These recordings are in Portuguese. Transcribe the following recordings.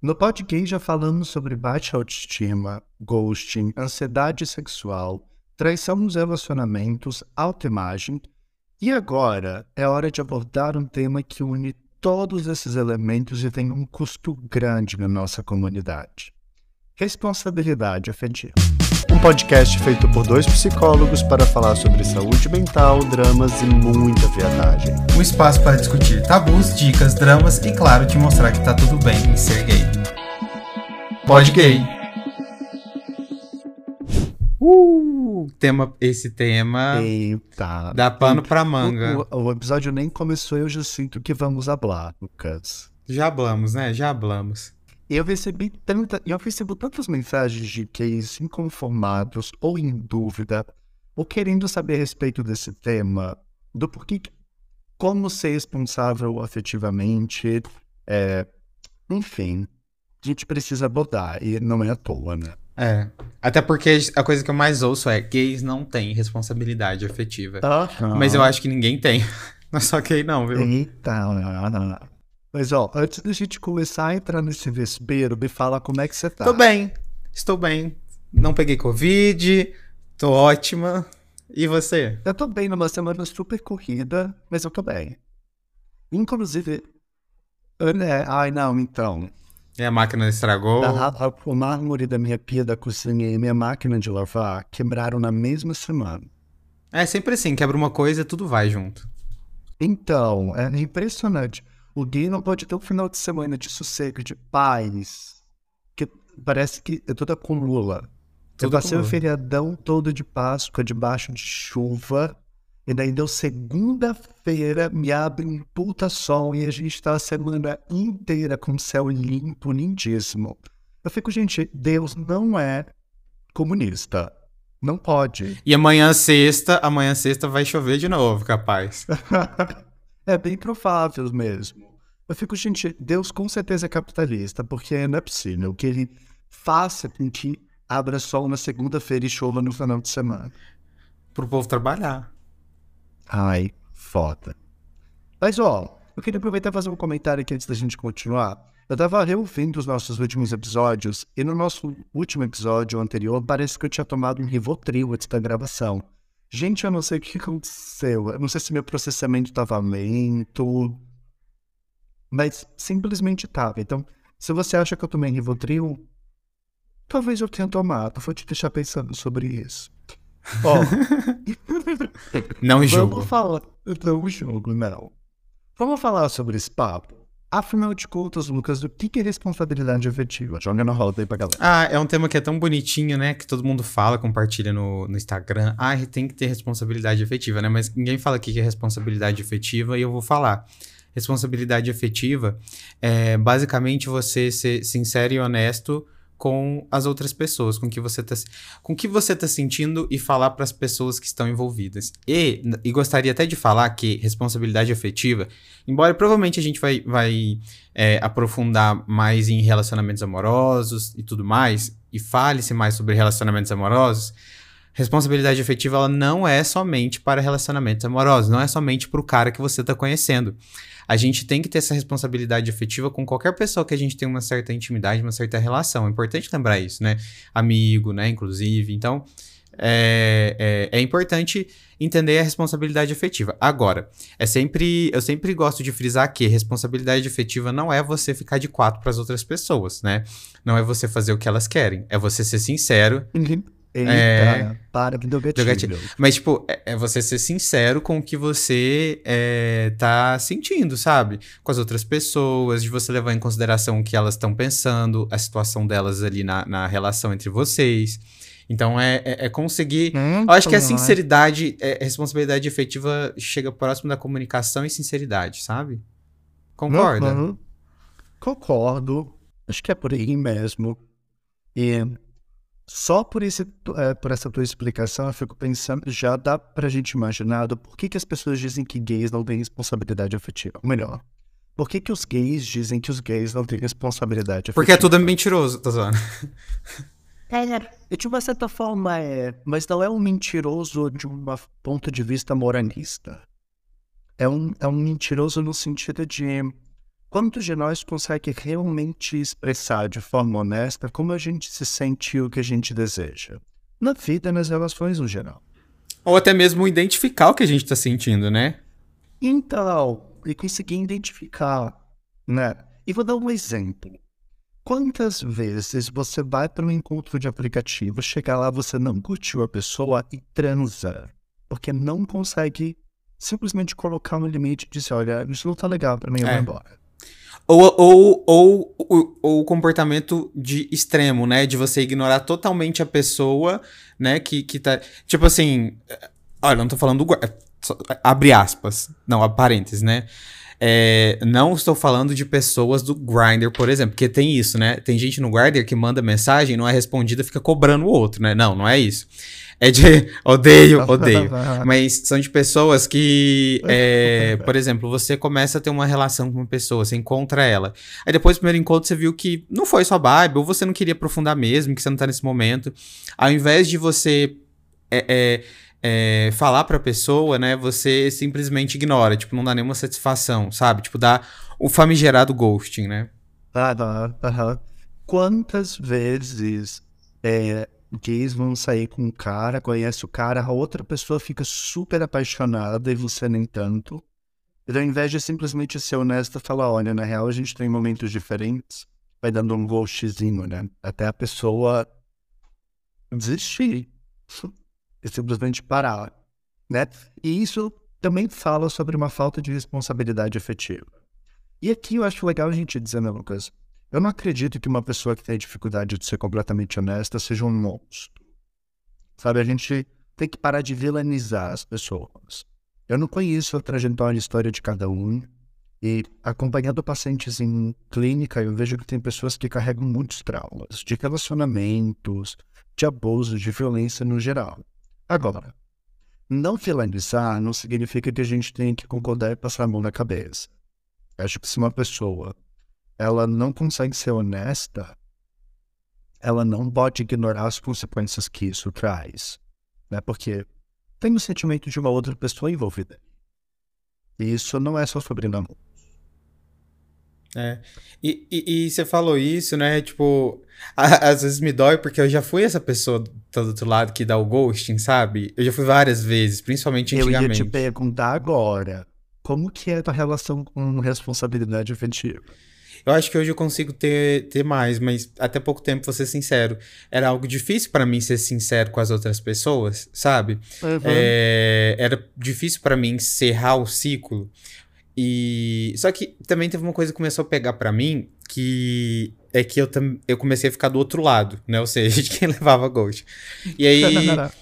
No podcast já falamos sobre baixa autoestima, ghosting, ansiedade sexual, traição nos relacionamentos, autoimagem. E agora é hora de abordar um tema que une todos esses elementos e tem um custo grande na nossa comunidade: responsabilidade afetiva. Um podcast feito por dois psicólogos para falar sobre saúde mental, dramas e muita viadagem. Um espaço para discutir tabus, dicas, dramas e, claro, te mostrar que tá tudo bem em ser gay. Pode gay. Uh, tema, esse tema Eita. dá pano pra manga. O, o- o episódio nem começou e eu já sinto que vamos falar, Lucas. Já hablamos, né? Já hablamos. Eu recebi tanta, eu recebo tantas mensagens de gays inconformados ou em dúvida, ou querendo saber a respeito desse tema, do porquê, como ser responsável afetivamente, é, enfim, a gente precisa abordar, e não é à toa, né? É. Até porque a coisa que eu mais ouço é gays não têm responsabilidade afetiva. Mas eu acho que ninguém tem. Não é só gay, não, viu? Eita, não, não, não. Mas ó, antes da gente começar a entrar nesse vespeiro, me fala como é que você tá. Tô bem. Estou bem. Não peguei Covid. Tô ótima. E você? Eu tô bem numa semana super corrida, mas eu tô bem. Inclusive, né, ai não, então, E a máquina estragou? a- a- o mármore da minha pia da cozinha e minha máquina de lavar quebraram na mesma semana. É sempre assim, quebra uma coisa, tudo vai junto. Então, é impressionante. O gay não pode ter um final de semana de sossego, de paz, que parece que é tudo acumula. Eu Tudo passei o feriadão todo de Páscoa debaixo de chuva, e daí deu segunda-feira, me abre um puta sol e a gente tá a semana inteira com céu limpo, lindíssimo. Eu fico, gente, Deus não é comunista. Não pode. E amanhã sexta, amanhã sexta vai chover de novo, capaz. é bem provável mesmo. Eu fico, gente, Deus com certeza é capitalista, porque não é possível que ele faça com que abra sol na segunda-feira e chova no final de semana. Pro povo trabalhar. Ai, foda. Mas, ó, eu queria aproveitar e fazer um comentário aqui antes da gente continuar. Eu tava reouvindo os nossos últimos episódios, e no nosso último episódio anterior, parece que eu tinha tomado um Rivotril antes da gravação. Gente, eu não sei o que aconteceu. Eu não sei se meu processamento tava lento, mas simplesmente tava. Então, se você acha que eu tomei Rivotril, talvez eu tenha tomado. Vou te deixar pensando sobre isso. Ó, Não julgo. Vamos falar. Não jogo, não. Vamos falar sobre esse papo. Afinal de contas, Lucas, o que é responsabilidade afetiva? Joga na roda aí pra galera. Ah, é um tema que é tão bonitinho, né? Que todo mundo fala, compartilha no, no Instagram. Ah, tem que ter responsabilidade afetiva, né? Mas ninguém fala o que que é responsabilidade afetiva e eu vou falar. Responsabilidade afetiva é basicamente você ser sincero e honesto com as outras pessoas, com que você tá, com que você tá sentindo e falar para as pessoas que estão envolvidas. E, e gostaria até de falar que responsabilidade afetiva, embora provavelmente a gente vai, vai é, aprofundar mais em relacionamentos amorosos e tudo mais, e fale-se mais sobre relacionamentos amorosos, responsabilidade afetiva ela não é somente para relacionamentos amorosos, não é somente para o cara que você está conhecendo. A gente tem que ter essa responsabilidade afetiva com qualquer pessoa que a gente tem uma certa intimidade, uma certa relação. É importante lembrar isso, né? Amigo, né? Inclusive. Então, é, é, é importante entender a responsabilidade afetiva. Agora, é sempre, eu sempre gosto de frisar que responsabilidade afetiva não é você ficar de quatro para as outras pessoas, né? Não é você fazer o que elas querem, é você ser sincero. Eita, É. para que deu Deu gatilho. gatilho. Mas, tipo, é, é você ser sincero com o que você é, tá sentindo, sabe? Com as outras pessoas, de você levar em consideração o que elas estão pensando, a situação delas ali na, na relação entre vocês. Então, é, é, é conseguir Hum, eu acho que a sinceridade, é, a responsabilidade efetiva chega próximo da comunicação e sinceridade, sabe? Concorda? Uhum. Concordo. Acho que é por aí mesmo. E só por, esse, é, por essa tua explicação, eu fico pensando, já dá pra gente imaginar do por que, que as pessoas dizem que gays não têm responsabilidade afetiva. Ou melhor, por que, que os gays dizem que os gays não têm responsabilidade afetiva? Porque é tudo mentiroso, tá zoando. E de uma certa forma é, mas não é um mentiroso de um ponto de vista moralista. É um, é um mentiroso no sentido de Quantos de nós consegue realmente expressar de forma honesta como a gente se sente e o que a gente deseja? Na vida nas relações no geral. Ou até mesmo identificar o que a gente está sentindo, né? Então, e conseguir identificar, né? E vou dar um exemplo. Quantas vezes você vai para um encontro de aplicativo, chegar lá, você não curtiu a pessoa e transa, porque não consegue simplesmente colocar um limite e dizer, olha, isso não tá legal para mim, eu É. vou embora. Ou, ou, ou, ou, ou o comportamento de extremo, né? De você ignorar totalmente a pessoa, né? Que, que tá. Tipo assim. Olha, não tô falando do. só- Abre aspas. Não, abre parênteses, né? É, não estou falando de pessoas do Grindr, por exemplo, porque tem isso, né? Tem gente no Grindr que manda mensagem, não é respondida, fica cobrando o outro, né? Não, não é isso. É de odeio, odeio. Mas são de pessoas que, é, por exemplo, você começa a ter uma relação com uma pessoa, você encontra ela. Aí depois do primeiro encontro você viu que não foi sua vibe, ou você não queria aprofundar mesmo, que você não tá nesse momento. Ao invés de você é, é, é, falar pra pessoa, né, você simplesmente ignora, tipo, não dá nenhuma satisfação, sabe? Tipo, dá o famigerado ghosting, né? Aham, aham. Quantas vezes é, gays vão sair com um cara, conhece o cara, a outra pessoa fica super apaixonada e você nem tanto. E ao invés de simplesmente ser honesta, falar, olha, na real a gente tem momentos diferentes, vai dando um ghostzinho, né? Até a pessoa desistir e simplesmente parar, né? E isso também fala sobre uma falta de responsabilidade afetiva. E aqui eu acho legal a gente dizer, né, Lucas? Eu não acredito que uma pessoa que tem dificuldade de ser completamente honesta seja um monstro. Sabe, a gente tem que parar de vilanizar as pessoas. Eu não conheço a trajetória e história de cada um. E acompanhando pacientes em clínica, eu vejo que tem pessoas que carregam muitos traumas de relacionamentos, de abuso, de violência no geral. Agora, não vilanizar não significa que a gente tem que concordar e passar a mão na cabeça. Acho que se uma pessoa ela não consegue ser honesta, ela não pode ignorar as consequências que isso traz, né? Porque tem o sentimento de uma outra pessoa envolvida. E isso não é só sobre namoro. É. E, e, e você falou isso, né? Tipo, a- às vezes me dói porque eu já fui essa pessoa do do outro lado que dá o ghosting, sabe? Eu já fui várias vezes, principalmente Eu ia antigamente. te perguntar agora, como que é a tua relação com responsabilidade afetiva? Eu acho que hoje eu consigo ter, ter mais, mas até pouco tempo, vou ser sincero, era algo difícil pra mim ser sincero com as outras pessoas, sabe? É, era difícil pra mim encerrar o ciclo. E só que também teve uma coisa que começou a pegar pra mim, que é que eu, tam- eu comecei a ficar do outro lado, né? Ou seja, de quem levava ghost. E aí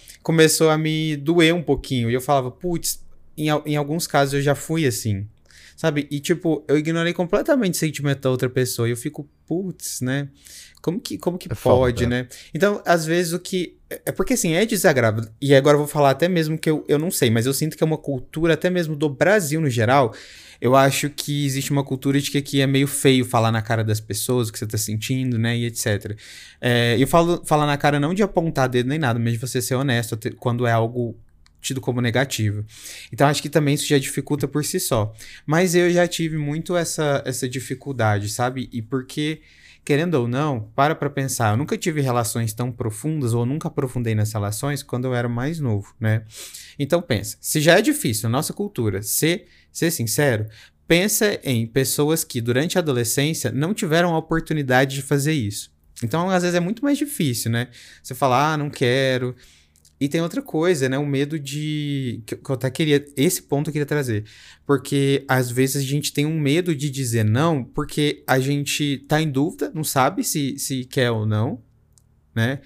começou a me doer um pouquinho. E eu falava, putz, em, em alguns casos eu já fui assim. Sabe? E tipo, eu ignorei completamente o sentimento da outra pessoa. E eu fico, putz, né? Como que, como que É pode, foda. né? Então, às vezes o que. É porque assim, é desagradável. E agora eu vou falar até mesmo que eu, eu não sei, mas eu sinto que é uma cultura, até mesmo do Brasil no geral. Eu acho que existe uma cultura de que aqui é meio feio falar na cara das pessoas o que você tá sentindo, né? E etc. É, eu falo falar na cara não de apontar dedo nem nada, mas de você ser honesto quando é algo tido como negativo. Então acho que também isso já dificulta por si só. Mas eu já tive muito essa, essa dificuldade, sabe? E porque, querendo ou não, para pra pensar, eu nunca tive relações tão profundas ou nunca aprofundei nas relações quando eu era mais novo, né? Então pensa, se já é difícil nossa cultura ser, ser sincero, pensa em pessoas que durante a adolescência não tiveram a oportunidade de fazer isso. Então, às vezes é muito mais difícil, né? Você falar, ah, não quero. E tem outra coisa, né? O medo de. Que eu até queria. Esse ponto eu queria trazer. Porque às vezes a gente tem um medo de dizer não, porque a gente tá em dúvida, não sabe se, se quer ou não, né?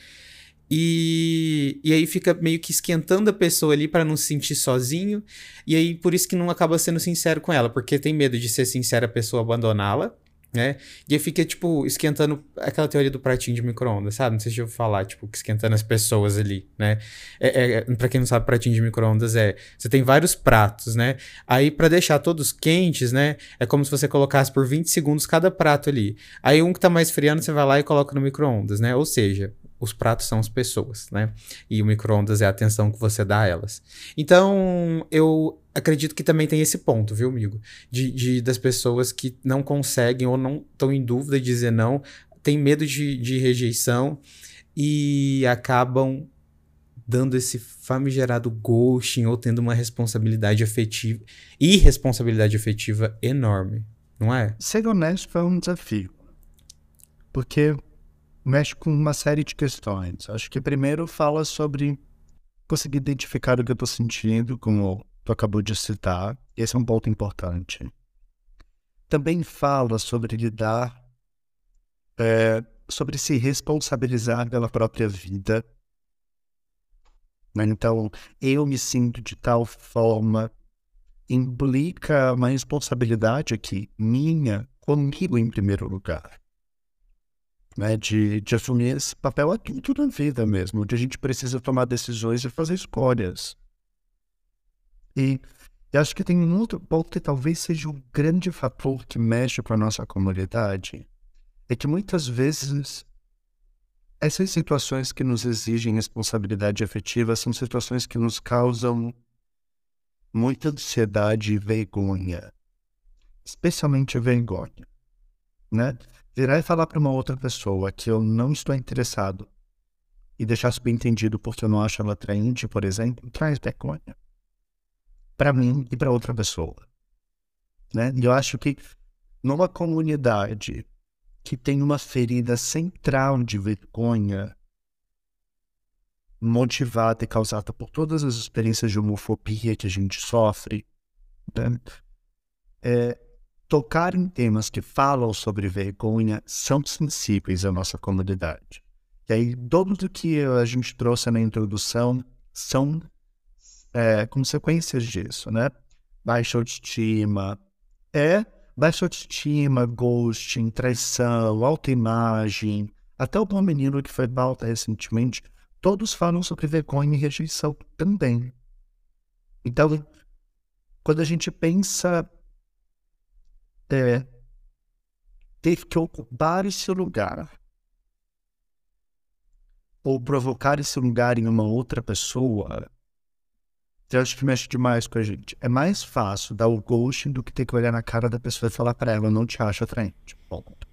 E, e aí fica meio que esquentando a pessoa ali para não se sentir sozinho. E aí por isso que não acaba sendo sincero com ela, porque tem medo de ser sincera a pessoa abandoná-la, né? E aí fica, tipo, esquentando aquela teoria do pratinho de micro-ondas, sabe? Não sei se eu vou falar, tipo, que esquentando as pessoas ali, né? É, é, pra quem não sabe, pratinho de micro-ondas é. Você tem vários pratos, né? Aí, pra deixar todos quentes, né? É como se você colocasse por 20 segundos cada prato ali. Aí, um que tá mais friando, você vai lá e coloca no micro-ondas, né? Ou seja, os pratos são as pessoas, né? E o micro-ondas é a atenção que você dá a elas. Então, eu acredito que também tem esse ponto, viu, amigo? De, de das pessoas que não conseguem ou não estão em dúvida de dizer não, tem medo de, de rejeição e acabam dando esse famigerado ghosting ou tendo uma responsabilidade afetiva e responsabilidade afetiva enorme, não é? Ser honesto é um desafio. Porque mexe com uma série de questões. Acho que primeiro fala sobre conseguir identificar o que eu estou sentindo, como tu acabou de citar. Esse é um ponto importante. Também fala sobre lidar, é, sobre se responsabilizar pela própria vida. Né? Então, eu me sinto de tal forma, implica uma responsabilidade aqui, minha, comigo em primeiro lugar né, de, de assumir esse papel adulto na vida mesmo, onde a gente precisa tomar decisões e fazer escolhas. E eu acho que tem um outro ponto que talvez seja um grande fator que mexe com a nossa comunidade, é que muitas vezes essas situações que nos exigem responsabilidade efetiva são situações que nos causam muita ansiedade e vergonha, especialmente vergonha, né? virar e falar para uma outra pessoa que eu não estou interessado e deixar subentendido porque eu não acho ela atraente, por exemplo, traz vergonha. Para mim e para outra pessoa. Né? E eu acho que numa comunidade que tem uma ferida central de vergonha, motivada e causada por todas as experiências de homofobia que a gente sofre, né? é, tocar em temas que falam sobre vergonha são sensíveis à nossa comunidade. E aí, tudo o que a gente trouxe na introdução são é, consequências disso, né? Baixa autoestima, é baixa autoestima, ghosting, traição, autoimagem, até o bom menino que foi malta recentemente, todos falam sobre vergonha e rejeição também. Então, quando a gente pensa é, teve que ocupar esse lugar ou provocar esse lugar em uma outra pessoa, eu acho que mexe demais com a gente. É mais fácil dar o ghosting do que ter que olhar na cara da pessoa e falar para ela, não te acho atraente. Ponto.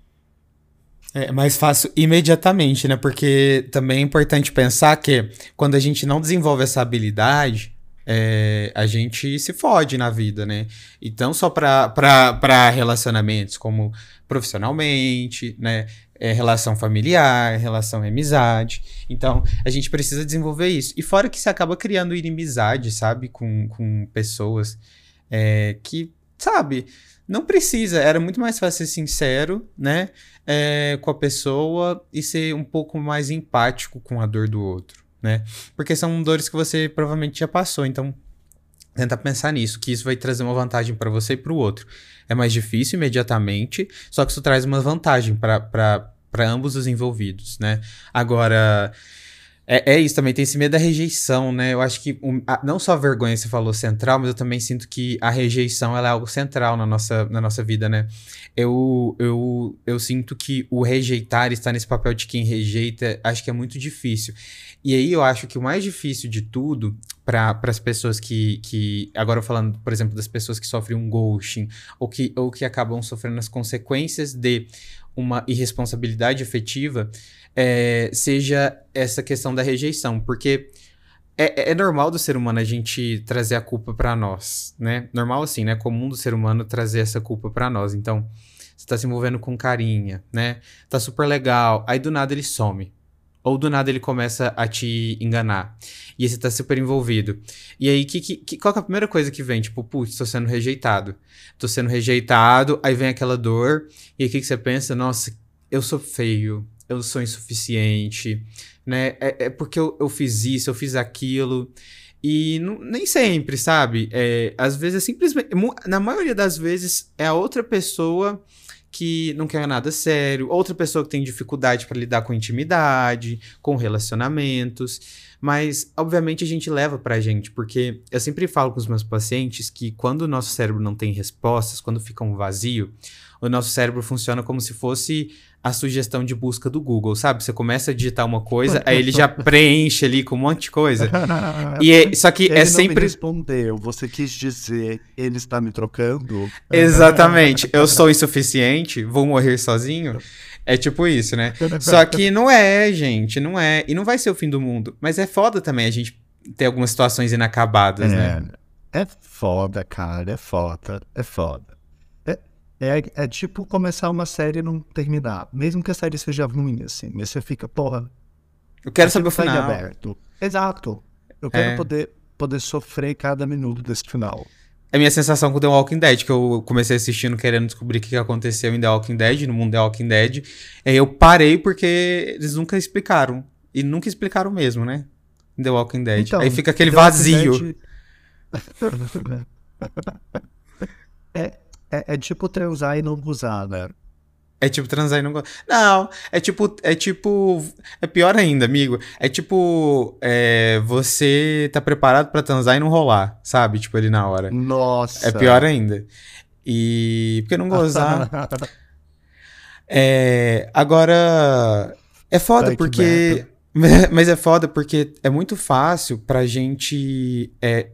É mais fácil imediatamente, né? Porque também é importante pensar que quando a gente não desenvolve essa habilidade, é, a gente se fode na vida, né? Então, só para relacionamentos, como profissionalmente, né? É, relação familiar, relação amizade. Então, a gente precisa desenvolver isso. E fora que você acaba criando inimizade, sabe? Com, com pessoas é, que, sabe, não precisa. Era muito mais fácil ser sincero, né? É, com a pessoa e ser um pouco mais empático com a dor do outro né? Porque são dores que você provavelmente já passou, então tenta pensar nisso, que isso vai trazer uma vantagem para você e para o outro. É mais difícil imediatamente, só que isso traz uma vantagem para ambos os envolvidos, né? Agora, é, é, isso também, tem esse medo da rejeição, né? Eu acho que um, a, não só a vergonha você falou central, mas eu também sinto que a rejeição ela é algo central na nossa, na nossa vida, né? Eu, eu, eu sinto que o rejeitar, estar nesse papel de quem rejeita, acho que é muito difícil. E aí eu acho que o mais difícil de tudo para as pessoas que, que. Agora falando, por exemplo, das pessoas que sofrem um ghosting ou que, ou que acabam sofrendo as consequências de uma irresponsabilidade efetiva é, seja essa questão da rejeição, porque é, é, normal do ser humano a gente trazer a culpa para nós, né? Normal assim, né? Comum do ser humano trazer essa culpa para nós. Então, você tá se envolvendo com carinha, né? Tá super legal. Aí do nada ele some. Ou do nada ele começa a te enganar. E você tá super envolvido. E aí, que, que, qual que é a primeira coisa que vem? Tipo, putz, tô sendo rejeitado. Tô sendo rejeitado, aí vem aquela dor. E aí o que, que você pensa? Nossa, eu sou feio eu sou insuficiente, né? É, é porque eu, eu, fiz isso, eu fiz aquilo. E não, nem sempre, sabe? É, às vezes é simplesmente. Na maioria das vezes é a outra pessoa que não quer nada sério, outra pessoa que tem dificuldade para lidar com intimidade, com relacionamentos. Mas, obviamente, a gente leva pra gente, porque eu sempre falo com os meus pacientes que quando o nosso cérebro não tem respostas, quando fica um vazio, o nosso cérebro funciona como se fosse a sugestão de busca do Google, sabe? Você começa a digitar uma coisa, aí ele já preenche ali com um monte de coisa. E é, só que ele é não sempre. me respondeu. Você quis dizer, ele está me trocando? Exatamente. Eu sou insuficiente, vou morrer sozinho. É tipo isso, né? Só que não é, gente, não é. E não vai ser o fim do mundo. Mas é foda também a gente ter algumas situações inacabadas, né? É, é foda, cara. É foda. É foda. É, é, é tipo começar uma série e não terminar. Mesmo que a série seja ruim, assim. Mas você fica, porra. Eu quero saber o em final. aberto. Exato. Eu quero É. poder, poder sofrer cada minuto desse final. É a minha sensação com The Walking Dead, que eu comecei assistindo querendo descobrir o que aconteceu em The Walking Dead, no mundo The Walking Dead. Aí eu parei porque eles nunca explicaram. E nunca explicaram mesmo, né? Em The Walking Dead. Então, Aí fica aquele The vazio. Dead- é, é, é tipo transar e não usar, né? É tipo transar e não. go- Não, é tipo. É tipo. É pior ainda, amigo. É tipo. é, você tá preparado pra transar e não rolar, sabe? Tipo, ali na hora. Nossa. É pior ainda. E. Porque não gozar. É, agora, é foda Ai, que porque. Mas é foda porque é muito fácil pra gente. é,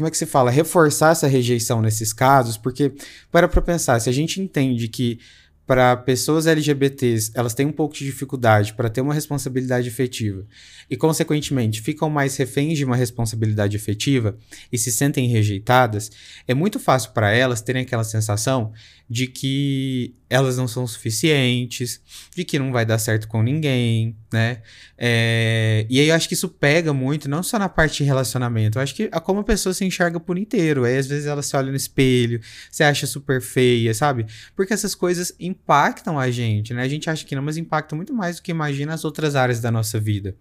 como é que se fala? Reforçar essa rejeição nesses casos, porque, para pra pensar, se a gente entende que para pessoas LGBTs elas têm um pouco de dificuldade para ter uma responsabilidade efetiva e, consequentemente, ficam mais reféns de uma responsabilidade efetiva e se sentem rejeitadas, é muito fácil para elas terem aquela sensação de que elas não são suficientes, de que não vai dar certo com ninguém, né? É, E aí eu acho que isso pega muito, não só na parte de relacionamento, eu acho que a como a pessoa se enxerga por inteiro. Aí às vezes ela se olha no espelho, se acha super feia, sabe? Porque essas coisas impactam a gente, né? A gente acha que não, mas impactam muito mais do que imagina as outras áreas da nossa vida.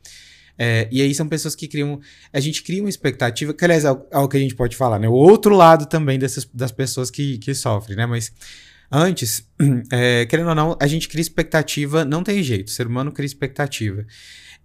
É, e aí são pessoas que criam. A gente cria uma expectativa, que aliás é o, é o que a gente pode falar, né? O outro lado também dessas, das pessoas que, que sofrem, né? Mas antes, é, querendo ou não, a gente cria expectativa, não tem jeito, o ser humano cria expectativa.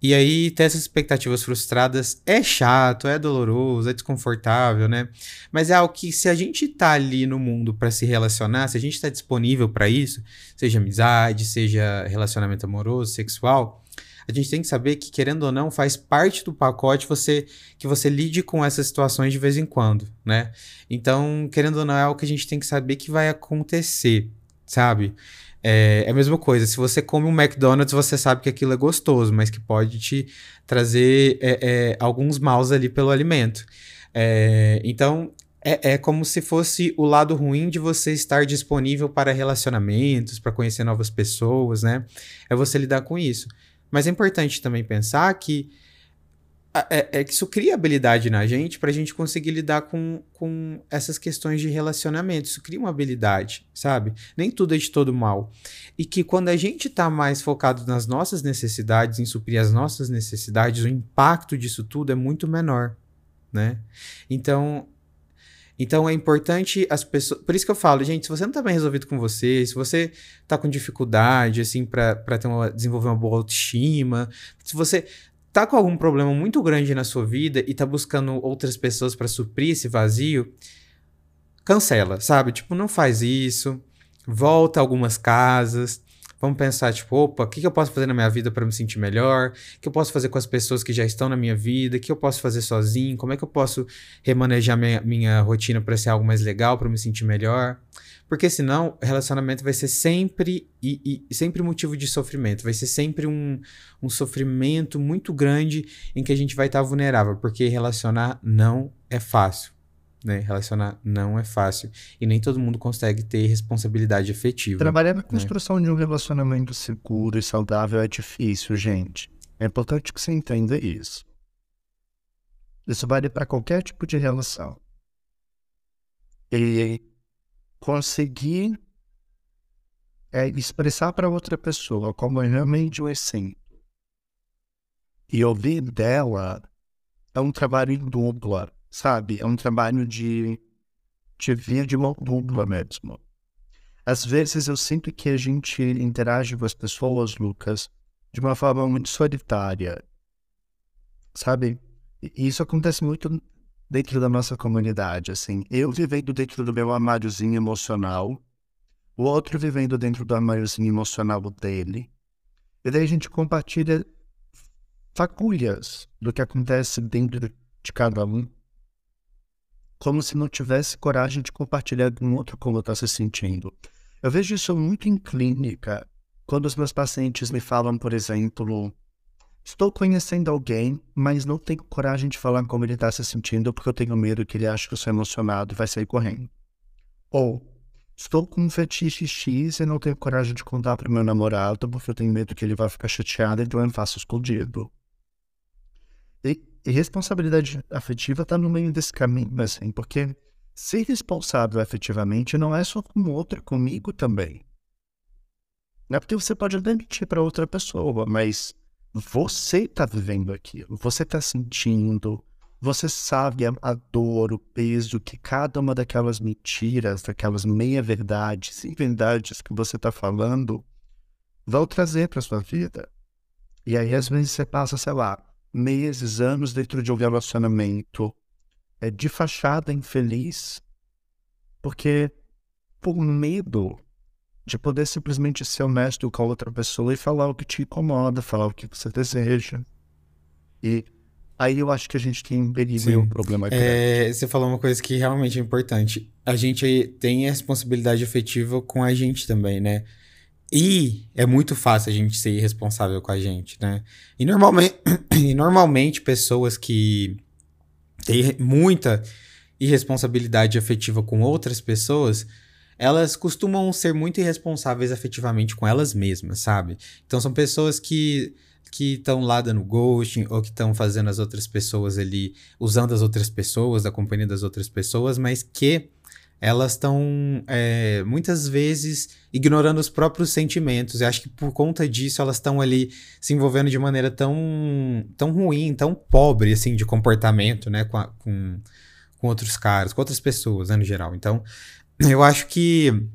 E aí, ter essas expectativas frustradas é chato, é doloroso, é desconfortável, né? Mas é algo que, se a gente tá ali no mundo para se relacionar, se a gente tá disponível para isso, seja amizade, seja relacionamento amoroso, sexual, a gente tem que saber que, querendo ou não, faz parte do pacote você que você lide com essas situações de vez em quando, né? Então, querendo ou não, é algo que a gente tem que saber que vai acontecer, sabe? É, é a mesma coisa, se você come um McDonald's, você sabe que aquilo é gostoso, mas que pode te trazer é, é, alguns maus ali pelo alimento. É, então, é, é como se fosse o lado ruim de você estar disponível para relacionamentos, para conhecer novas pessoas, né? É você lidar com isso. Mas é importante também pensar que é, é que isso cria habilidade na gente para a gente conseguir lidar com, com essas questões de relacionamento. Isso cria uma habilidade, sabe? Nem tudo é de todo mal. E que quando a gente tá mais focado nas nossas necessidades, em suprir as nossas necessidades, o impacto disso tudo é muito menor, né? Então, então é importante as pessoas. Por isso que eu falo, gente, se você não tá bem resolvido com você, se você tá com dificuldade, assim, pra ter uma, desenvolver uma boa autoestima, se você tá com algum problema muito grande na sua vida e tá buscando outras pessoas pra suprir esse vazio, cancela, sabe? Tipo, não faz isso. Volta algumas casas. Vamos pensar, tipo, opa, o que, que eu posso fazer na minha vida para me sentir melhor? O que eu posso fazer com as pessoas que já estão na minha vida? O que eu posso fazer sozinho? Como é que eu posso remanejar minha, minha rotina para ser algo mais legal, para me sentir melhor? Porque senão, relacionamento vai ser sempre e, e sempre motivo de sofrimento. Vai ser sempre um, um sofrimento muito grande em que a gente vai estar vulnerável. Porque relacionar não é fácil. Né? Relacionar não é fácil. E nem todo mundo consegue ter responsabilidade efetiva. Trabalhar na construção de um relacionamento seguro e saudável é difícil, gente. É importante que você entenda isso. Isso vale para qualquer tipo de relação. E conseguir é, expressar para outra pessoa como é realmente o essência. E ouvir dela é um trabalho em dupla, sabe? É um trabalho de, de via de mão dupla mesmo. Às vezes eu sinto que a gente interage com as pessoas, Lucas, de uma forma muito solitária. Sabe? E isso acontece muito dentro da nossa comunidade, assim. Eu vivendo dentro do meu armáriozinho emocional, o outro vivendo dentro do armáriozinho emocional dele. E daí a gente compartilha fagulhas do que acontece dentro de cada um, como se não tivesse coragem de compartilhar com outro como está se sentindo. Eu vejo isso muito em clínica, quando os meus pacientes me falam, por exemplo, estou conhecendo alguém, mas não tenho coragem de falar como ele está se sentindo porque eu tenho medo que ele ache que eu sou emocionado e vai sair correndo. Ou Estou com um fetiche X e não tenho coragem de contar para meu namorado porque eu tenho medo que ele vá ficar chateado, então eu faço escondido. E, responsabilidade afetiva está no meio desse caminho, assim, porque ser responsável afetivamente não é só com o outro, é comigo também. Não é porque você pode admitir para outra pessoa, mas você está vivendo aquilo, você está sentindo, você sabe a, a, dor, o peso que cada uma daquelas mentiras, daquelas meia-verdades e verdades que você está falando vão trazer para sua vida. E aí, às vezes, você passa, sei lá, meses, anos dentro de um relacionamento é, de fachada infeliz, porque por medo de poder simplesmente ser honesto com a outra pessoa e falar o que te incomoda, falar o que você deseja. E Aí eu acho que a gente tem um problema é, Você falou uma coisa que realmente é importante. A gente tem a responsabilidade afetiva com a gente também, né? E é muito fácil a gente ser irresponsável com a gente, né? E normalmente, e normalmente pessoas que têm muita irresponsabilidade afetiva com outras pessoas, elas costumam ser muito irresponsáveis afetivamente com elas mesmas, sabe? Então são pessoas que que estão lá dando ghosting ou que estão fazendo as outras pessoas ali, usando as outras pessoas, a companhia das outras pessoas, mas que elas estão é, muitas vezes ignorando os próprios sentimentos. Eu acho que por conta disso elas estão ali se envolvendo de maneira tão, tão ruim, tão pobre assim de comportamento, né, com, a, com, com outros caras, com outras pessoas, né, no geral. Então, eu acho que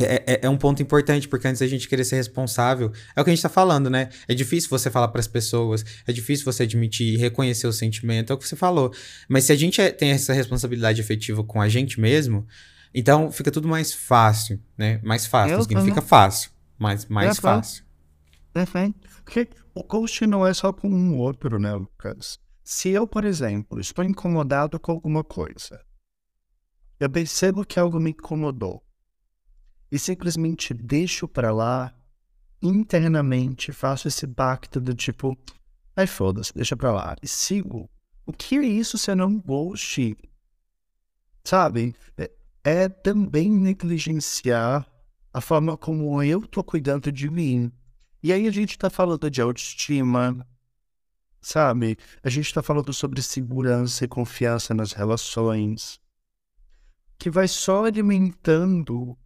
é, é, é, um ponto importante, porque antes da gente querer ser responsável, é o que a gente tá falando, né? É difícil você falar para as pessoas, é difícil você admitir e reconhecer o sentimento, é o que você falou. Mas se a gente é, tem essa responsabilidade efetiva com a gente mesmo, então fica tudo mais fácil, né? Mais fácil, eu, não significa eu... fácil, mas mais fácil. Perfeito. Porque o coach não é só com um outro, né, Lucas? Se eu, por exemplo, estou incomodado com alguma coisa, eu percebo que algo me incomodou e simplesmente deixo para lá, internamente faço esse pacto do tipo, ai foda-se, deixa para lá, e sigo. O que é isso se não ghost? Sabe? É, é também negligenciar a forma como eu tô cuidando de mim. E aí a gente tá falando de autoestima, sabe? A gente tá falando sobre segurança e confiança nas relações, que vai só alimentando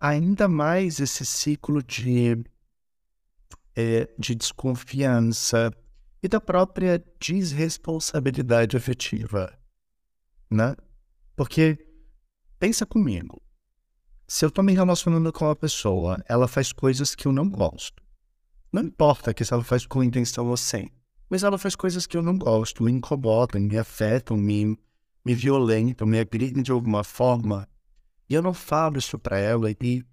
ainda mais esse ciclo de, é, de desconfiança e da própria desresponsabilidade afetiva, né? Porque, pensa comigo, se eu estou me relacionando com uma pessoa, ela faz coisas que eu não gosto. Não importa que se ela faz com intenção ou sem, mas ela faz coisas que eu não gosto, me incomodam, me afetam, me, me violentam, me agridem de alguma forma. E eu não falo isso para ela e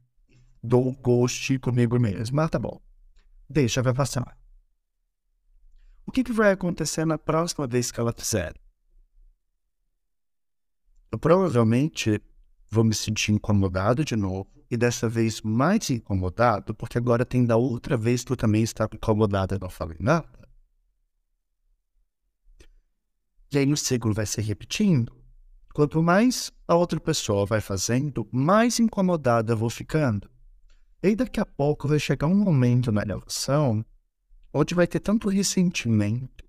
dou gosto comigo mesmo. Mas tá bom. Deixa, vai passar. O que, que vai acontecer na próxima vez que ela fizer? Eu provavelmente vou me sentir incomodado de novo. E dessa vez mais incomodado, porque agora tem da outra vez que eu também estava incomodado e não falei nada. E aí o ciclo vai se repetindo. Quanto mais a outra pessoa vai fazendo, mais incomodada eu vou ficando. E daqui a pouco vai chegar um momento na relação onde vai ter tanto ressentimento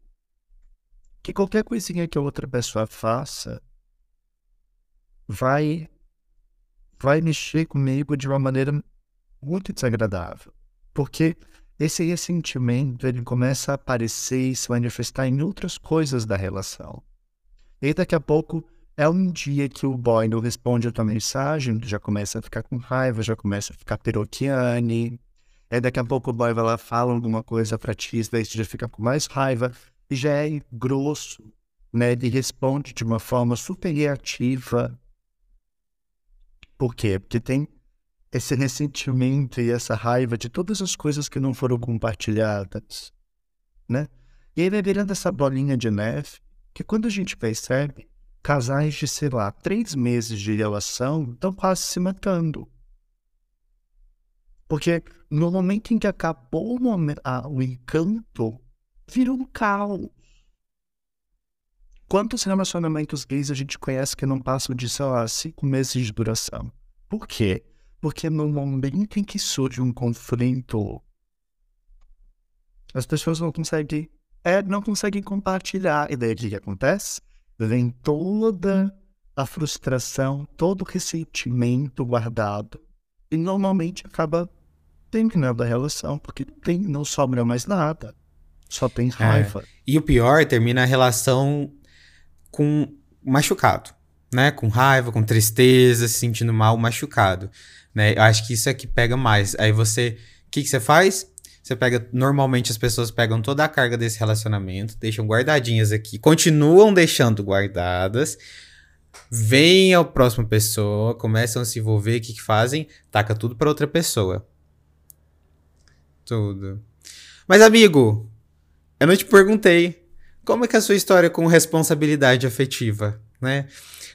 que qualquer coisinha que a outra pessoa faça vai vai mexer comigo de uma maneira muito desagradável. Porque esse ressentimento ele começa a aparecer e se manifestar em outras coisas da relação. E daqui a pouco é um dia que o boy não responde a tua mensagem, já começa a ficar com raiva, já começa a ficar peroquiane. Aí daqui a pouco o boy vai lá, fala alguma coisa pra ti, daí você já fica com mais raiva. E já é grosso, né? Ele responde de uma forma super reativa. Por quê? Porque tem esse ressentimento e essa raiva de todas as coisas que não foram compartilhadas, né? E aí vai virando essa bolinha de neve que quando a gente percebe, casais de, sei lá, três meses de relação estão quase se matando. Porque no momento em que acabou o, momento, ah, o encanto, virou um caos. Quantos relacionamentos gays a gente conhece que não passam de, sei lá, cinco meses de duração? Por quê? Porque no momento em que surge um conflito, as pessoas não conseguem, é, não conseguem compartilhar. E daí o que acontece? Vem toda a frustração, todo o ressentimento guardado. E normalmente acaba terminando a relação, porque tem, não sobra mais nada. Só tem é. raiva. É. E o pior, termina a relação com machucado, né? Com raiva, com tristeza, se sentindo mal, machucado. Né? Eu acho que isso é que pega mais. Aí você. O que, que você faz? Você pega. Normalmente as pessoas pegam toda a carga desse relacionamento, deixam guardadinhas aqui, continuam deixando guardadas. Vem a próxima pessoa, começam a se envolver, o que, que fazem? Taca tudo para outra pessoa. Tudo. Mas, amigo, eu não te perguntei como é que é a sua história com responsabilidade afetiva, né?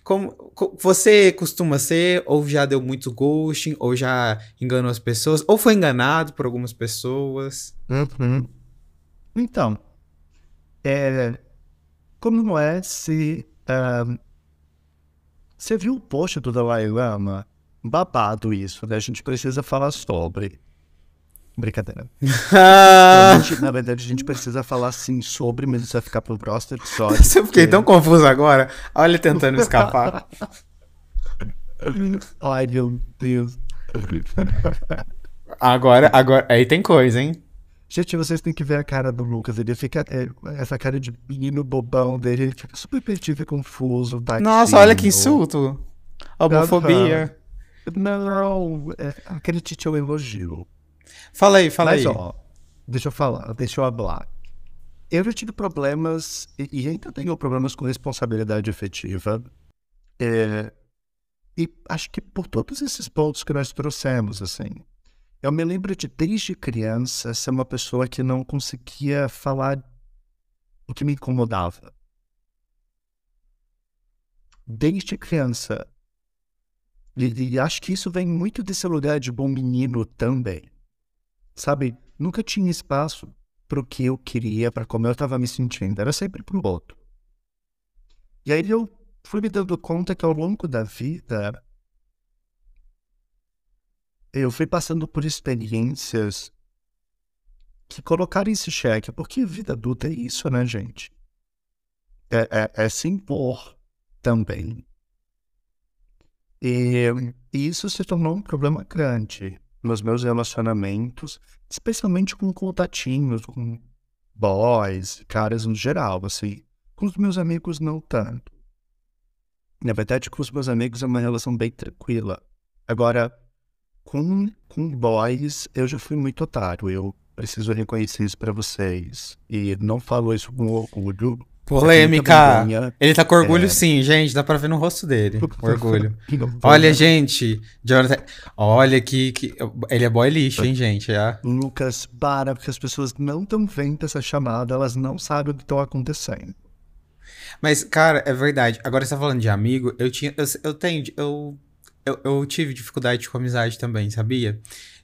Como, você costuma ser, ou já deu muito ghosting, ou já enganou as pessoas, ou foi enganado por algumas pessoas? Uhum. Então, é, como é se. Uh, você viu o post do Dalai Lama? Babado isso, né? A gente precisa falar sobre. Brincadeira. gente, na verdade, a gente precisa falar sim sobre, mas isso vai ficar pro próximo episódio. Eu fiquei tão confuso agora. Olha ele tentando escapar. Ai, meu Deus. Agora, agora, aí tem coisa, hein? Gente, vocês têm que ver a cara do Lucas. Ele fica. É, essa cara de menino bobão dele, ele fica super perdido e confuso. Batinho. Nossa, olha que insulto. Homofobia. Não, não. É, acredite, eu elogio. Fala aí, fala Mas, aí. ó, deixa eu falar, deixa eu falar. Eu já tive problemas, e, e ainda tenho problemas com responsabilidade efetiva. É, e acho que por todos esses pontos que nós trouxemos, assim. Eu me lembro de, desde criança, ser uma pessoa que não conseguia falar o que me incomodava. Desde criança. E, e acho que isso vem muito desse lugar de bom menino também. Sabe, nunca tinha espaço para o que eu queria, para como eu estava me sentindo. Era sempre pro outro. E aí eu fui me dando conta que ao longo da vida eu fui passando por experiências que colocaram esse xeque, porque vida adulta é isso, né, gente? É, é, é se impor também. E, e isso se tornou um problema grande nos meus relacionamentos, especialmente com contatinhos, com boys, caras no geral, assim. Com os meus amigos, não tanto. Na verdade, com os meus amigos é uma relação bem tranquila. Agora, com, com boys, eu já fui muito otário. Eu preciso reconhecer isso para vocês. E não falo isso com orgulho, Polêmica. Ele tá com orgulho é... sim, gente. Dá pra ver no rosto dele. Orgulho. olha, gente. Jonathan. Olha que, que. Ele é boy lixo, hein, gente? É. Lucas, para, porque as pessoas não estão vendo essa chamada, elas não sabem o que está acontecendo. Mas, cara, é verdade. Agora você tá falando de amigo, eu tinha. Eu, eu tenho. Eu, eu, eu tive dificuldade com amizade também, sabia?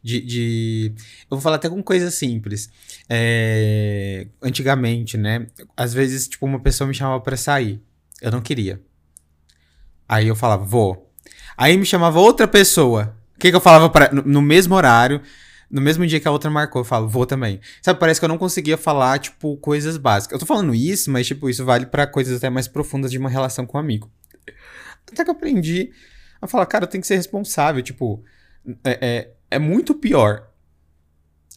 De, de, Eu vou falar até com coisas simples. É, antigamente, né? Às vezes, tipo, uma pessoa me chamava para sair. Eu não queria. Aí eu falava, vou. Aí me chamava outra pessoa. O que, que eu falava para no, no mesmo horário? no mesmo dia que a outra marcou, eu falo, vou também. Sabe, parece que eu não conseguia falar, tipo, coisas básicas. Eu tô falando isso, mas, tipo, isso vale para coisas até mais profundas de uma relação com um amigo. Até que eu aprendi a falar, cara, eu tenho que ser responsável. Tipo, é, é, é muito pior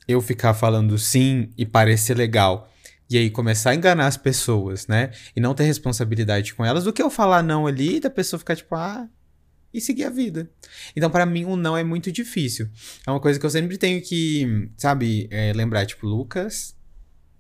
eu ficar falando sim e parecer legal e aí começar a enganar as pessoas, né? E não ter responsabilidade com elas do que eu falar não ali e da pessoa ficar tipo, ah, e seguir a vida. Então, para mim, o não é muito difícil. É uma coisa que eu sempre tenho que, sabe, é, lembrar, tipo, Lucas,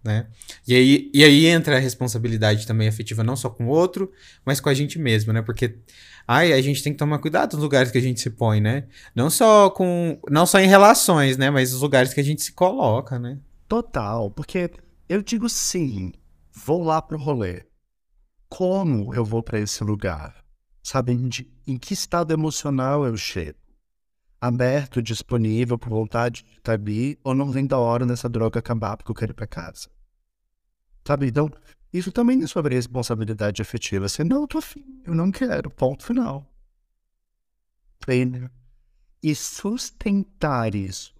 né? E aí, e aí entra a responsabilidade também afetiva, não só com o outro, mas com a gente mesmo, né? Porque ai, a gente tem que tomar cuidado nos lugares que a gente se põe, né? Não só com. Não só em relações, né? Mas os lugares que a gente se coloca, né? Total, porque eu digo sim, vou lá pro rolê. Como eu vou para esse lugar? Sabe, de, em que estado emocional eu chego? Aberto, disponível, por vontade de estar ali, ou não vem da hora dessa droga acabar porque eu quero ir para casa? Sabe, então, isso também é sobre responsabilidade afetiva. Você não, eu tô afim, eu não quero, ponto final. E sustentar isso.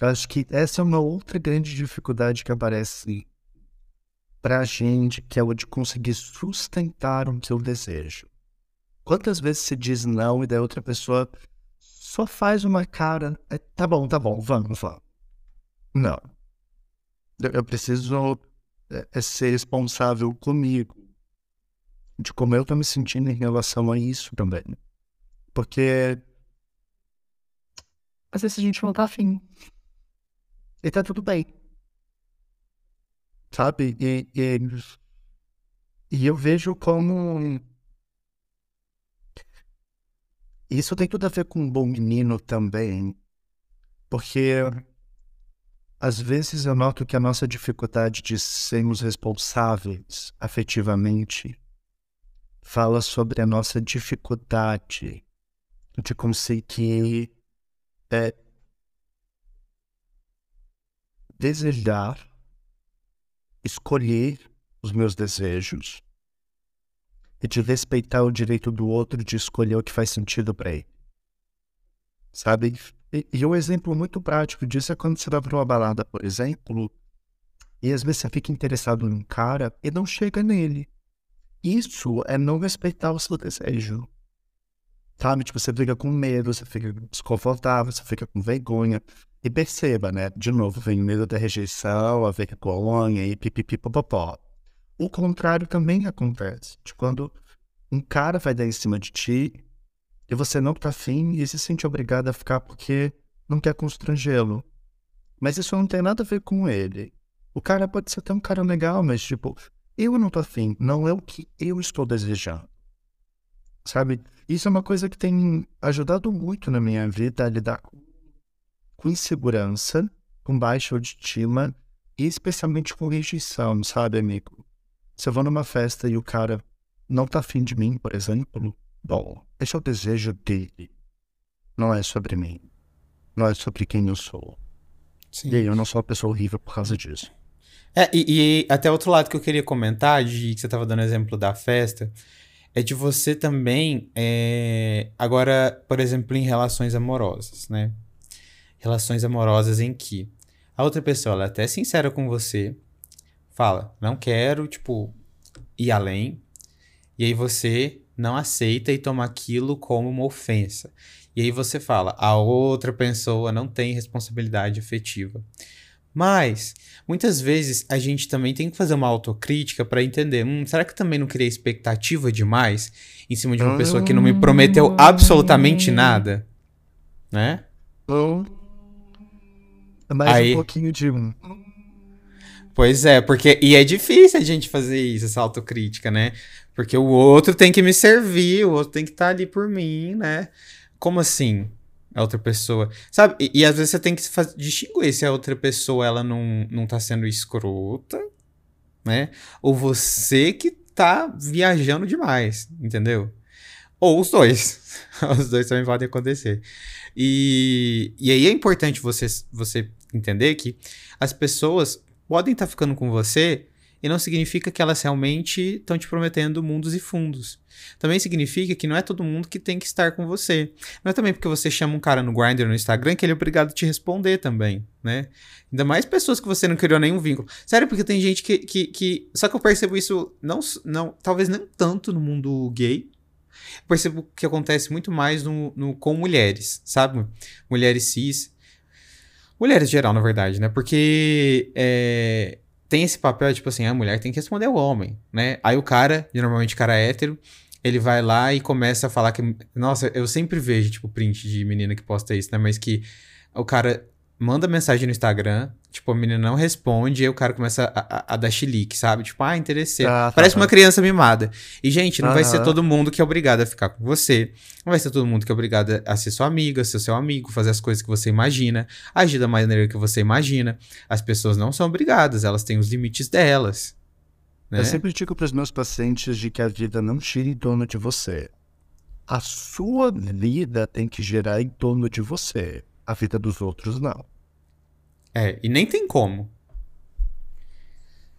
Eu acho que essa é uma outra grande dificuldade que aparece pra gente, que é o de conseguir sustentar o seu desejo. Quantas vezes se diz não e daí outra pessoa só faz uma cara, é, tá bom, tá bom, vamos, vamos. Não. Eu, eu preciso é, é ser responsável comigo, de como eu tô me sentindo em relação a isso também. Porque às vezes a gente não tá afim. E tá tudo bem. Sabe? E, e, e eu vejo como. Isso tem tudo a ver com um bom menino também. Porque às vezes eu noto que a nossa dificuldade de sermos responsáveis afetivamente fala sobre a nossa dificuldade de conseguir é, desejar, escolher os meus desejos e de respeitar o direito do outro de escolher o que faz sentido para ele. Sabe? E, e, um exemplo muito prático disso é quando você vai para uma balada, por exemplo, e às vezes você fica interessado num cara e não chega nele. Isso é não respeitar o seu desejo. Sabe? Tipo, você fica com medo, você fica desconfortável, você fica com vergonha. E perceba, né? De novo, vem o medo da rejeição, a vergonha e pipipipopopó. O contrário também acontece. De quando um cara vai dar em cima de ti e você não tá afim e se sente obrigado a ficar porque não quer constrangê-lo. Mas isso não tem nada a ver com ele. O cara pode ser até um cara legal, mas tipo, eu não tô afim, não é o que eu estou desejando. Sabe? Isso é uma coisa que tem ajudado muito na minha vida a lidar com com insegurança, com baixa autoestima e especialmente com rejeição, sabe, amigo? Se eu vou numa festa e o cara não tá afim de mim, por exemplo, bom, esse é o desejo dele. Não é sobre mim. Não é sobre quem eu sou. Sim. E aí, eu não sou uma pessoa horrível por causa disso. É, e, e até outro lado que eu queria comentar, de que você tava dando exemplo da festa, é de você também, é, agora, por exemplo, em relações amorosas, né? relações amorosas em que a outra pessoa ela é até sincera com você, fala, não quero, tipo, ir além, e aí você não aceita e toma aquilo como uma ofensa. E aí você fala, a outra pessoa não tem responsabilidade afetiva. Mas, muitas vezes, a gente também tem que fazer uma autocrítica para entender: hum, será que eu também não criei expectativa demais em cima de uma pessoa que não me prometeu absolutamente nada? Né? Mais Aí... um pouquinho de um. Pois é, porque. E é difícil a gente fazer isso, essa autocrítica, né? Porque o outro tem que me servir, o outro tem que estar tá ali por mim, né? Como assim? A outra pessoa. Sabe? E, e às vezes você tem que distinguir se a outra pessoa ela não, não tá sendo escrota, né? Ou você que tá viajando demais, entendeu? Ou os dois. os dois também podem acontecer. E, e aí é importante você, você entender que as pessoas podem estar tá ficando com você e não significa que elas realmente estão te prometendo mundos e fundos. Também significa que não é todo mundo que tem que estar com você. Não é também porque você chama um cara no Grindr no Instagram que ele é obrigado a te responder também, né? Ainda mais pessoas que você não criou nenhum vínculo. Sério, porque tem gente que. que, que... Só que eu percebo isso, não, não, talvez não tanto no mundo gay, percebo que acontece muito mais no, no, com mulheres, sabe? Mulheres cis. Mulheres em geral, na verdade, né? Porque é, tem esse papel, tipo assim, a mulher tem que responder ao homem, né? Aí o cara, normalmente cara hétero, ele vai lá e começa a falar que. Nossa, eu sempre vejo, tipo, print de menina que posta isso, né? Mas que o cara manda mensagem no Instagram Tipo, a menina não responde e o cara começa a, a, a dar chilique, sabe? Tipo, ah, interessei. Ah, tá, Parece tá. uma criança mimada. E, gente, não vai ser todo mundo que é obrigado a ficar com você. Não vai ser todo mundo que é obrigado a ser sua amiga, ser seu amigo, fazer as coisas que você imagina, agir da maneira que você imagina. As pessoas não são obrigadas, elas têm os limites delas. Né? Eu sempre digo para os meus pacientes de que a vida não gira em torno de você. A sua vida tem que girar em torno de você. A vida dos outros não. É, e nem tem como.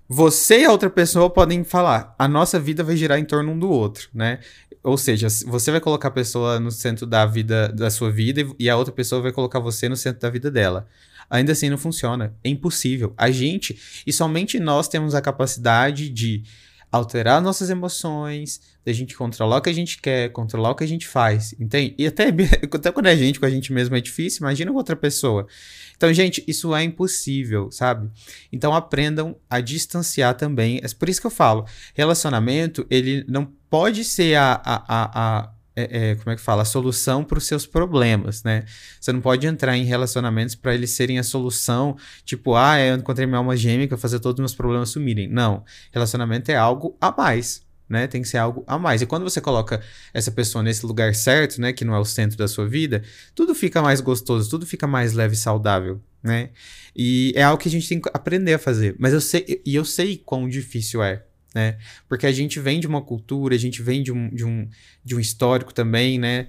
Você e a outra pessoa podem falar, a nossa vida vai girar em torno um do outro, né? Ou seja, se- você vai colocar a pessoa no centro da vida da sua vida e a outra pessoa vai colocar você no centro da vida dela. Ainda assim não funciona, é impossível. A gente e somente nós temos a capacidade de alterar nossas emoções, da gente controlar o que a gente quer, controlar o que a gente faz, entende? E até, até quando é a gente com a gente mesmo é difícil, imagina com outra pessoa. Então, gente, isso é impossível, sabe? Então aprendam a distanciar também. É por isso que eu falo, relacionamento, ele não pode ser a, a, a, a- é- é, como é que fala? A solução para os seus problemas, né? Você não pode entrar em relacionamentos para eles serem a solução, tipo, ah, eu encontrei minha alma gêmea que fazer todos os meus problemas sumirem. Não. Relacionamento é algo a mais. Né? Tem que ser algo a mais. E quando você coloca essa pessoa nesse lugar certo, né, que não é o centro da sua vida, tudo fica mais gostoso, tudo fica mais leve e saudável, né? E é algo que a gente tem que aprender a fazer. Mas eu sei, e eu sei quão difícil é, né? Porque a gente vem de uma cultura, a gente vem de um, de um, de um histórico também, né?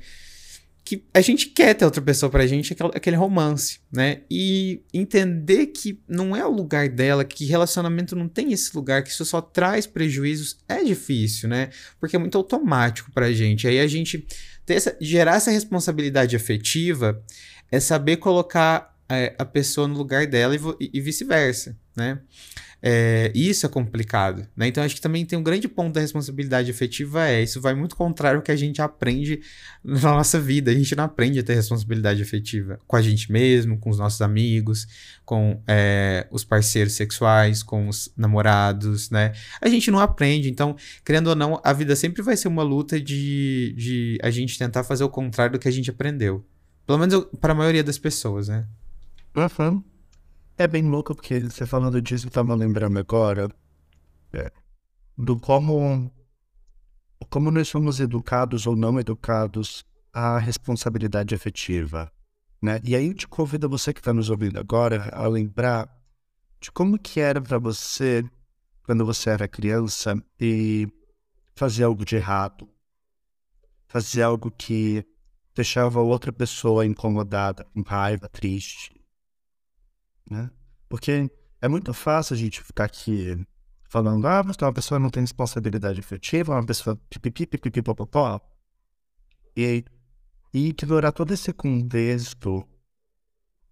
Que a gente quer ter outra pessoa pra gente, aquele, aquele romance, né? E entender que não é o lugar dela, que relacionamento não tem esse lugar, que isso só traz prejuízos, é difícil, né? Porque é muito automático pra gente. Aí a gente essa, gerar essa responsabilidade afetiva é saber colocar é, a pessoa no lugar dela e- e vice-versa, né? É, isso é complicado, né? Então acho que também tem um grande ponto da responsabilidade afetiva é isso vai muito contrário ao que a gente aprende na nossa vida. A gente não aprende a ter responsabilidade afetiva com a gente mesmo, com os nossos amigos, com é, os parceiros sexuais, com os namorados, né? A gente não aprende. Então, querendo ou não, a vida sempre vai ser uma luta de, de a gente tentar fazer o contrário do que a gente aprendeu. Pelo menos para a maioria das pessoas, né? Uhum. É bem louco porque você falando disso, eu tava lembrando agora é, do como, como nós somos educados ou não educados à responsabilidade afetiva, né? E aí eu te convido você que está nos ouvindo agora a lembrar de como que era para você quando você era criança e fazer algo de errado, fazer algo que deixava outra pessoa incomodada, com raiva, triste, né? Porque é muito fácil a gente ficar aqui falando, ah, mas uma pessoa não tem responsabilidade afetiva, uma pessoa pipipi. E, e ignorar todo esse contexto,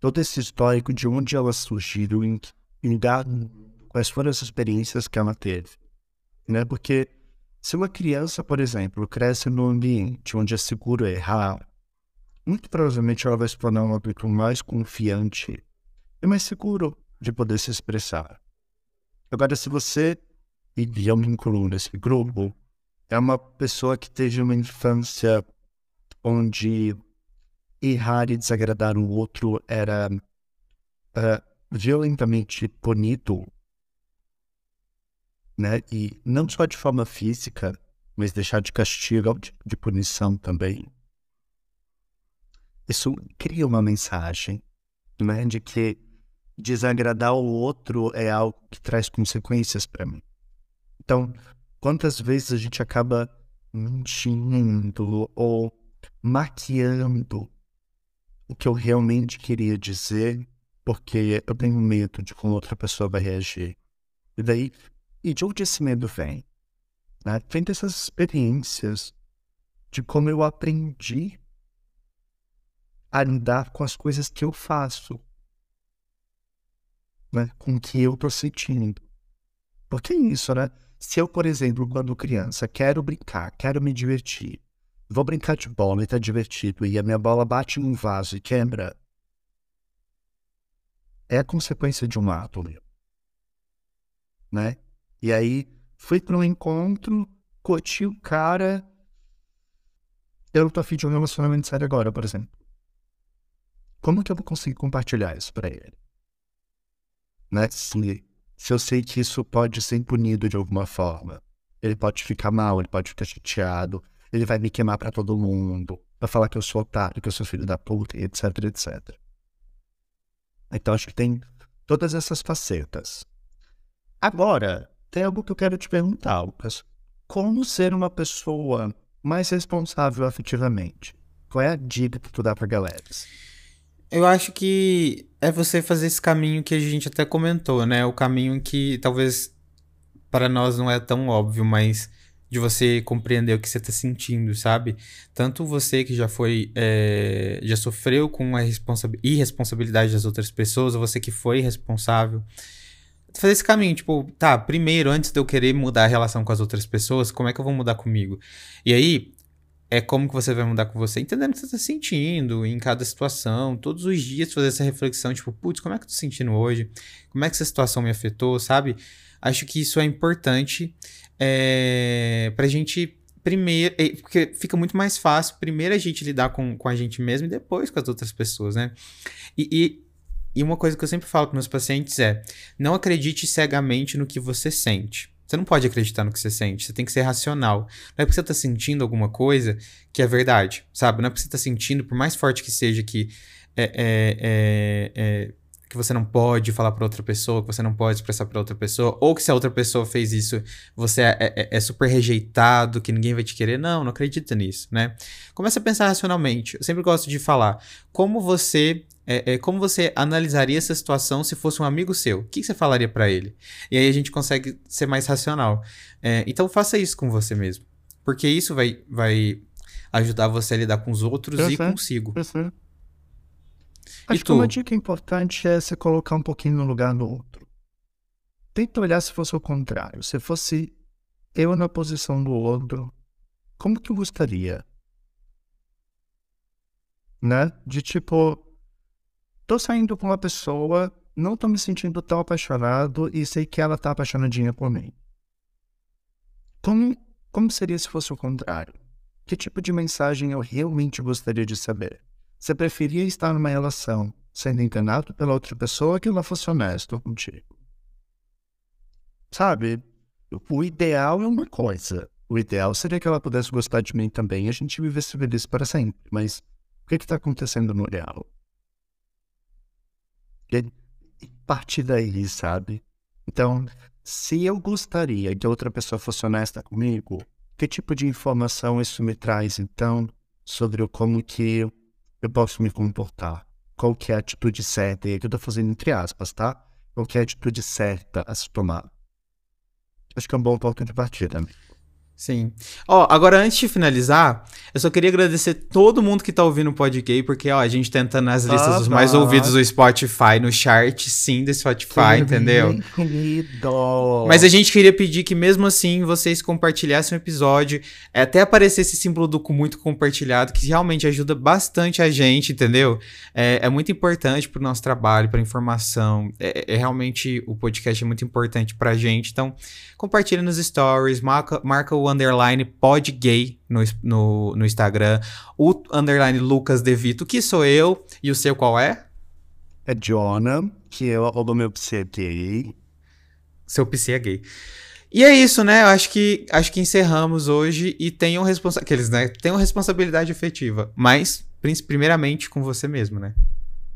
todo esse histórico de onde ela surgiu, em, em dar quais foram as experiências que ela teve, né? Porque se uma criança, por exemplo, cresce num ambiente onde é seguro errar, muito provavelmente ela vai se tornar um adulto mais confiante e mais seguro de poder se expressar. Agora, se você, e eu me incluo nesse grupo, é uma pessoa que teve uma infância onde errar e desagradar o outro era eh, violentamente punido, né? E não só de forma física, mas deixar de castigo, de, de punição também. Isso cria uma mensagem, né? De que desagradar o outro é algo que traz consequências para mim. Então, quantas vezes a gente acaba mentindo ou maquiando o que eu realmente queria dizer porque eu tenho medo de como outra pessoa vai reagir. E daí, e de onde esse medo vem? Né? Vem dessas experiências de como eu aprendi a lidar com as coisas que eu faço né, com o que eu tô sentindo. Porque é isso, né? Se eu, por exemplo, quando criança, quero brincar, quero me divertir, vou brincar de bola e tá divertido, e a minha bola bate num vaso e quebra, é a consequência de um ato meu. Né? E aí, fui para um encontro, curti o cara, eu não tô afim de um relacionamento sério agora, por exemplo. Como que eu vou conseguir compartilhar isso para ele? Né? Se, se eu sei que isso pode ser punido de alguma forma, ele pode ficar mal, ele pode ficar chateado, ele vai me queimar para todo mundo, vai falar que eu sou otário, que eu sou filho da puta, etc, etc. Então acho que tem todas essas facetas. Agora, tem algo que eu quero te perguntar, Lucas. Como ser uma pessoa mais responsável afetivamente? Qual é a dica que tu dá pra galera? Eu acho que é você fazer esse caminho que a gente até comentou, né? O caminho que talvez para nós não é tão óbvio, mas de você compreender o que você está sentindo, sabe? Tanto você que já foi, é, já sofreu com a irresponsabilidade das outras pessoas, você que foi responsável. Fazer esse caminho, tipo, tá, primeiro, antes de eu querer mudar a relação com as outras pessoas, como é que eu vou mudar comigo? E aí, é como que você vai mudar com você, entendendo o que você está sentindo em cada situação, todos os dias fazer essa reflexão, tipo, putz, como é que eu tô sentindo hoje? Como é que essa situação me afetou, sabe? Acho que isso é importante é, pra gente primeiro. Porque fica muito mais fácil primeiro a gente lidar com, com a gente mesmo e depois com as outras pessoas, né? E, e, e uma coisa que eu sempre falo para meus pacientes é: não acredite cegamente no que você sente. Você não pode acreditar no que você sente, você tem que ser racional. Não é porque você tá sentindo alguma coisa que é verdade, sabe? Não é porque você tá sentindo, por mais forte que seja que é, é, é, é que você não pode falar para outra pessoa, que você não pode expressar para outra pessoa, ou que se a outra pessoa fez isso, você é, é, é, super rejeitado, que ninguém vai te querer. Não, não acredita nisso, né? Começa a pensar racionalmente. Eu sempre gosto de falar como você é, é como você analisaria essa situação se fosse um amigo seu? O que, você falaria para ele? E aí a gente consegue ser mais racional. É, então faça isso com você mesmo, porque isso vai, vai ajudar você a lidar com os outros e consigo. Perfeito. Acho que uma dica importante é se colocar um pouquinho no lugar do outro. Tenta olhar se fosse o contrário. Se fosse eu na posição do outro, como que eu gostaria? Né? De tipo, tô saindo com uma pessoa, não tô me sentindo tão apaixonado e sei que ela tá apaixonadinha por mim. Como, como seria se fosse o contrário? Que tipo de mensagem eu realmente gostaria de saber? Você preferia estar numa relação sendo enganado pela outra pessoa que ela fosse honesto contigo. Sabe? O ideal é uma coisa. O ideal seria que ela pudesse gostar de mim também e a gente vivesse feliz para sempre. Mas o que está acontecendo no real? E partir daí, sabe? Então, se eu gostaria que outra pessoa fosse honesta comigo, que tipo de informação isso me traz, então, sobre como que eu posso me comportar? Qual que é a atitude certa? E aqui eu estou fazendo entre aspas, tá? Qual que é a atitude certa a se tomar? Acho que é um bom ponto de partida. Sim. Ó, agora antes de finalizar, eu só queria agradecer todo mundo que tá ouvindo o podcast, porque ó, a gente tenta nas listas ah, dos mais ouvidos do Spotify, no chart, sim, do Spotify, que entendeu? Lindo. Mas a gente queria pedir que mesmo assim vocês compartilhassem o episódio, é, até aparecer esse símbolo do muito compartilhado, que realmente ajuda bastante a gente, entendeu? É, é muito importante pro nosso trabalho, pra informação. É, é, realmente o podcast é muito importante pra gente. Então, compartilha nos stories, marca, marca o underline podgay no, no, no Instagram, o underline Lucas Devito, que sou eu, e o seu qual é? É Jonah, que eu arroba meu é gay. Seu psi é gay. E é isso, né? Eu acho que acho que encerramos hoje e tenham responsa aqueles, né? Tenham responsabilidade efetiva, mas primeiramente com você mesmo, né?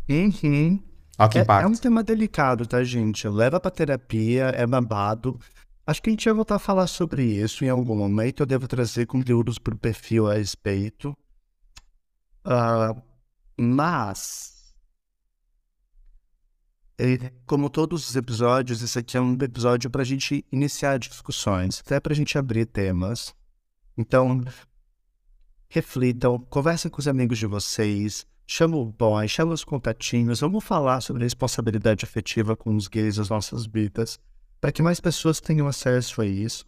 Uhum. Ó, que é, impacto. é um tema delicado, tá, gente? Leva pra terapia, é babado. Acho que a gente vai voltar a falar sobre isso em algum momento. Eu devo trazer conteúdos para o perfil a respeito. Uh, mas, como todos os episódios, esse aqui é um episódio para a gente iniciar discussões, até para a gente abrir temas. Então, reflitam, conversem com os amigos de vocês, chama o boy, chama os contatinhos, vamos falar sobre responsabilidade afetiva com os gays das nossas vidas para que mais pessoas tenham acesso a isso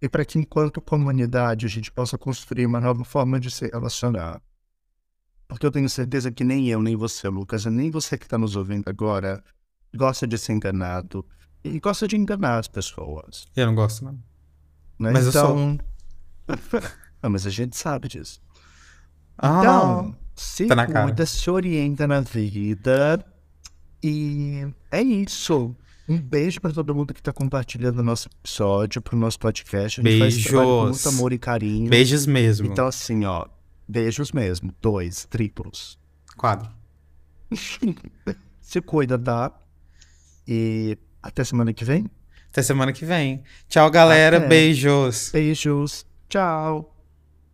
e para que, enquanto comunidade, a gente possa construir uma nova forma de se relacionar. Porque eu tenho certeza que nem eu, nem você, Lucas, nem você que está nos ouvindo agora, gosta de ser enganado e gosta de enganar as pessoas. Eu não gosto, não. Né? Mas então... eu sou. ah, mas a gente sabe disso. Ah, então, se tá cuida, se orienta na vida e é isso. Um beijo para todo mundo que está compartilhando o nosso episódio, pro nosso podcast. A gente faz esse trabalho com muito Beijos. amor e carinho. Beijos mesmo. Então, assim, ó, beijos mesmo. Dois, triplos. Quadro. Se cuida, tá? E até semana que vem. Até semana que vem. Tchau, galera. Até. Beijos. Beijos. Tchau.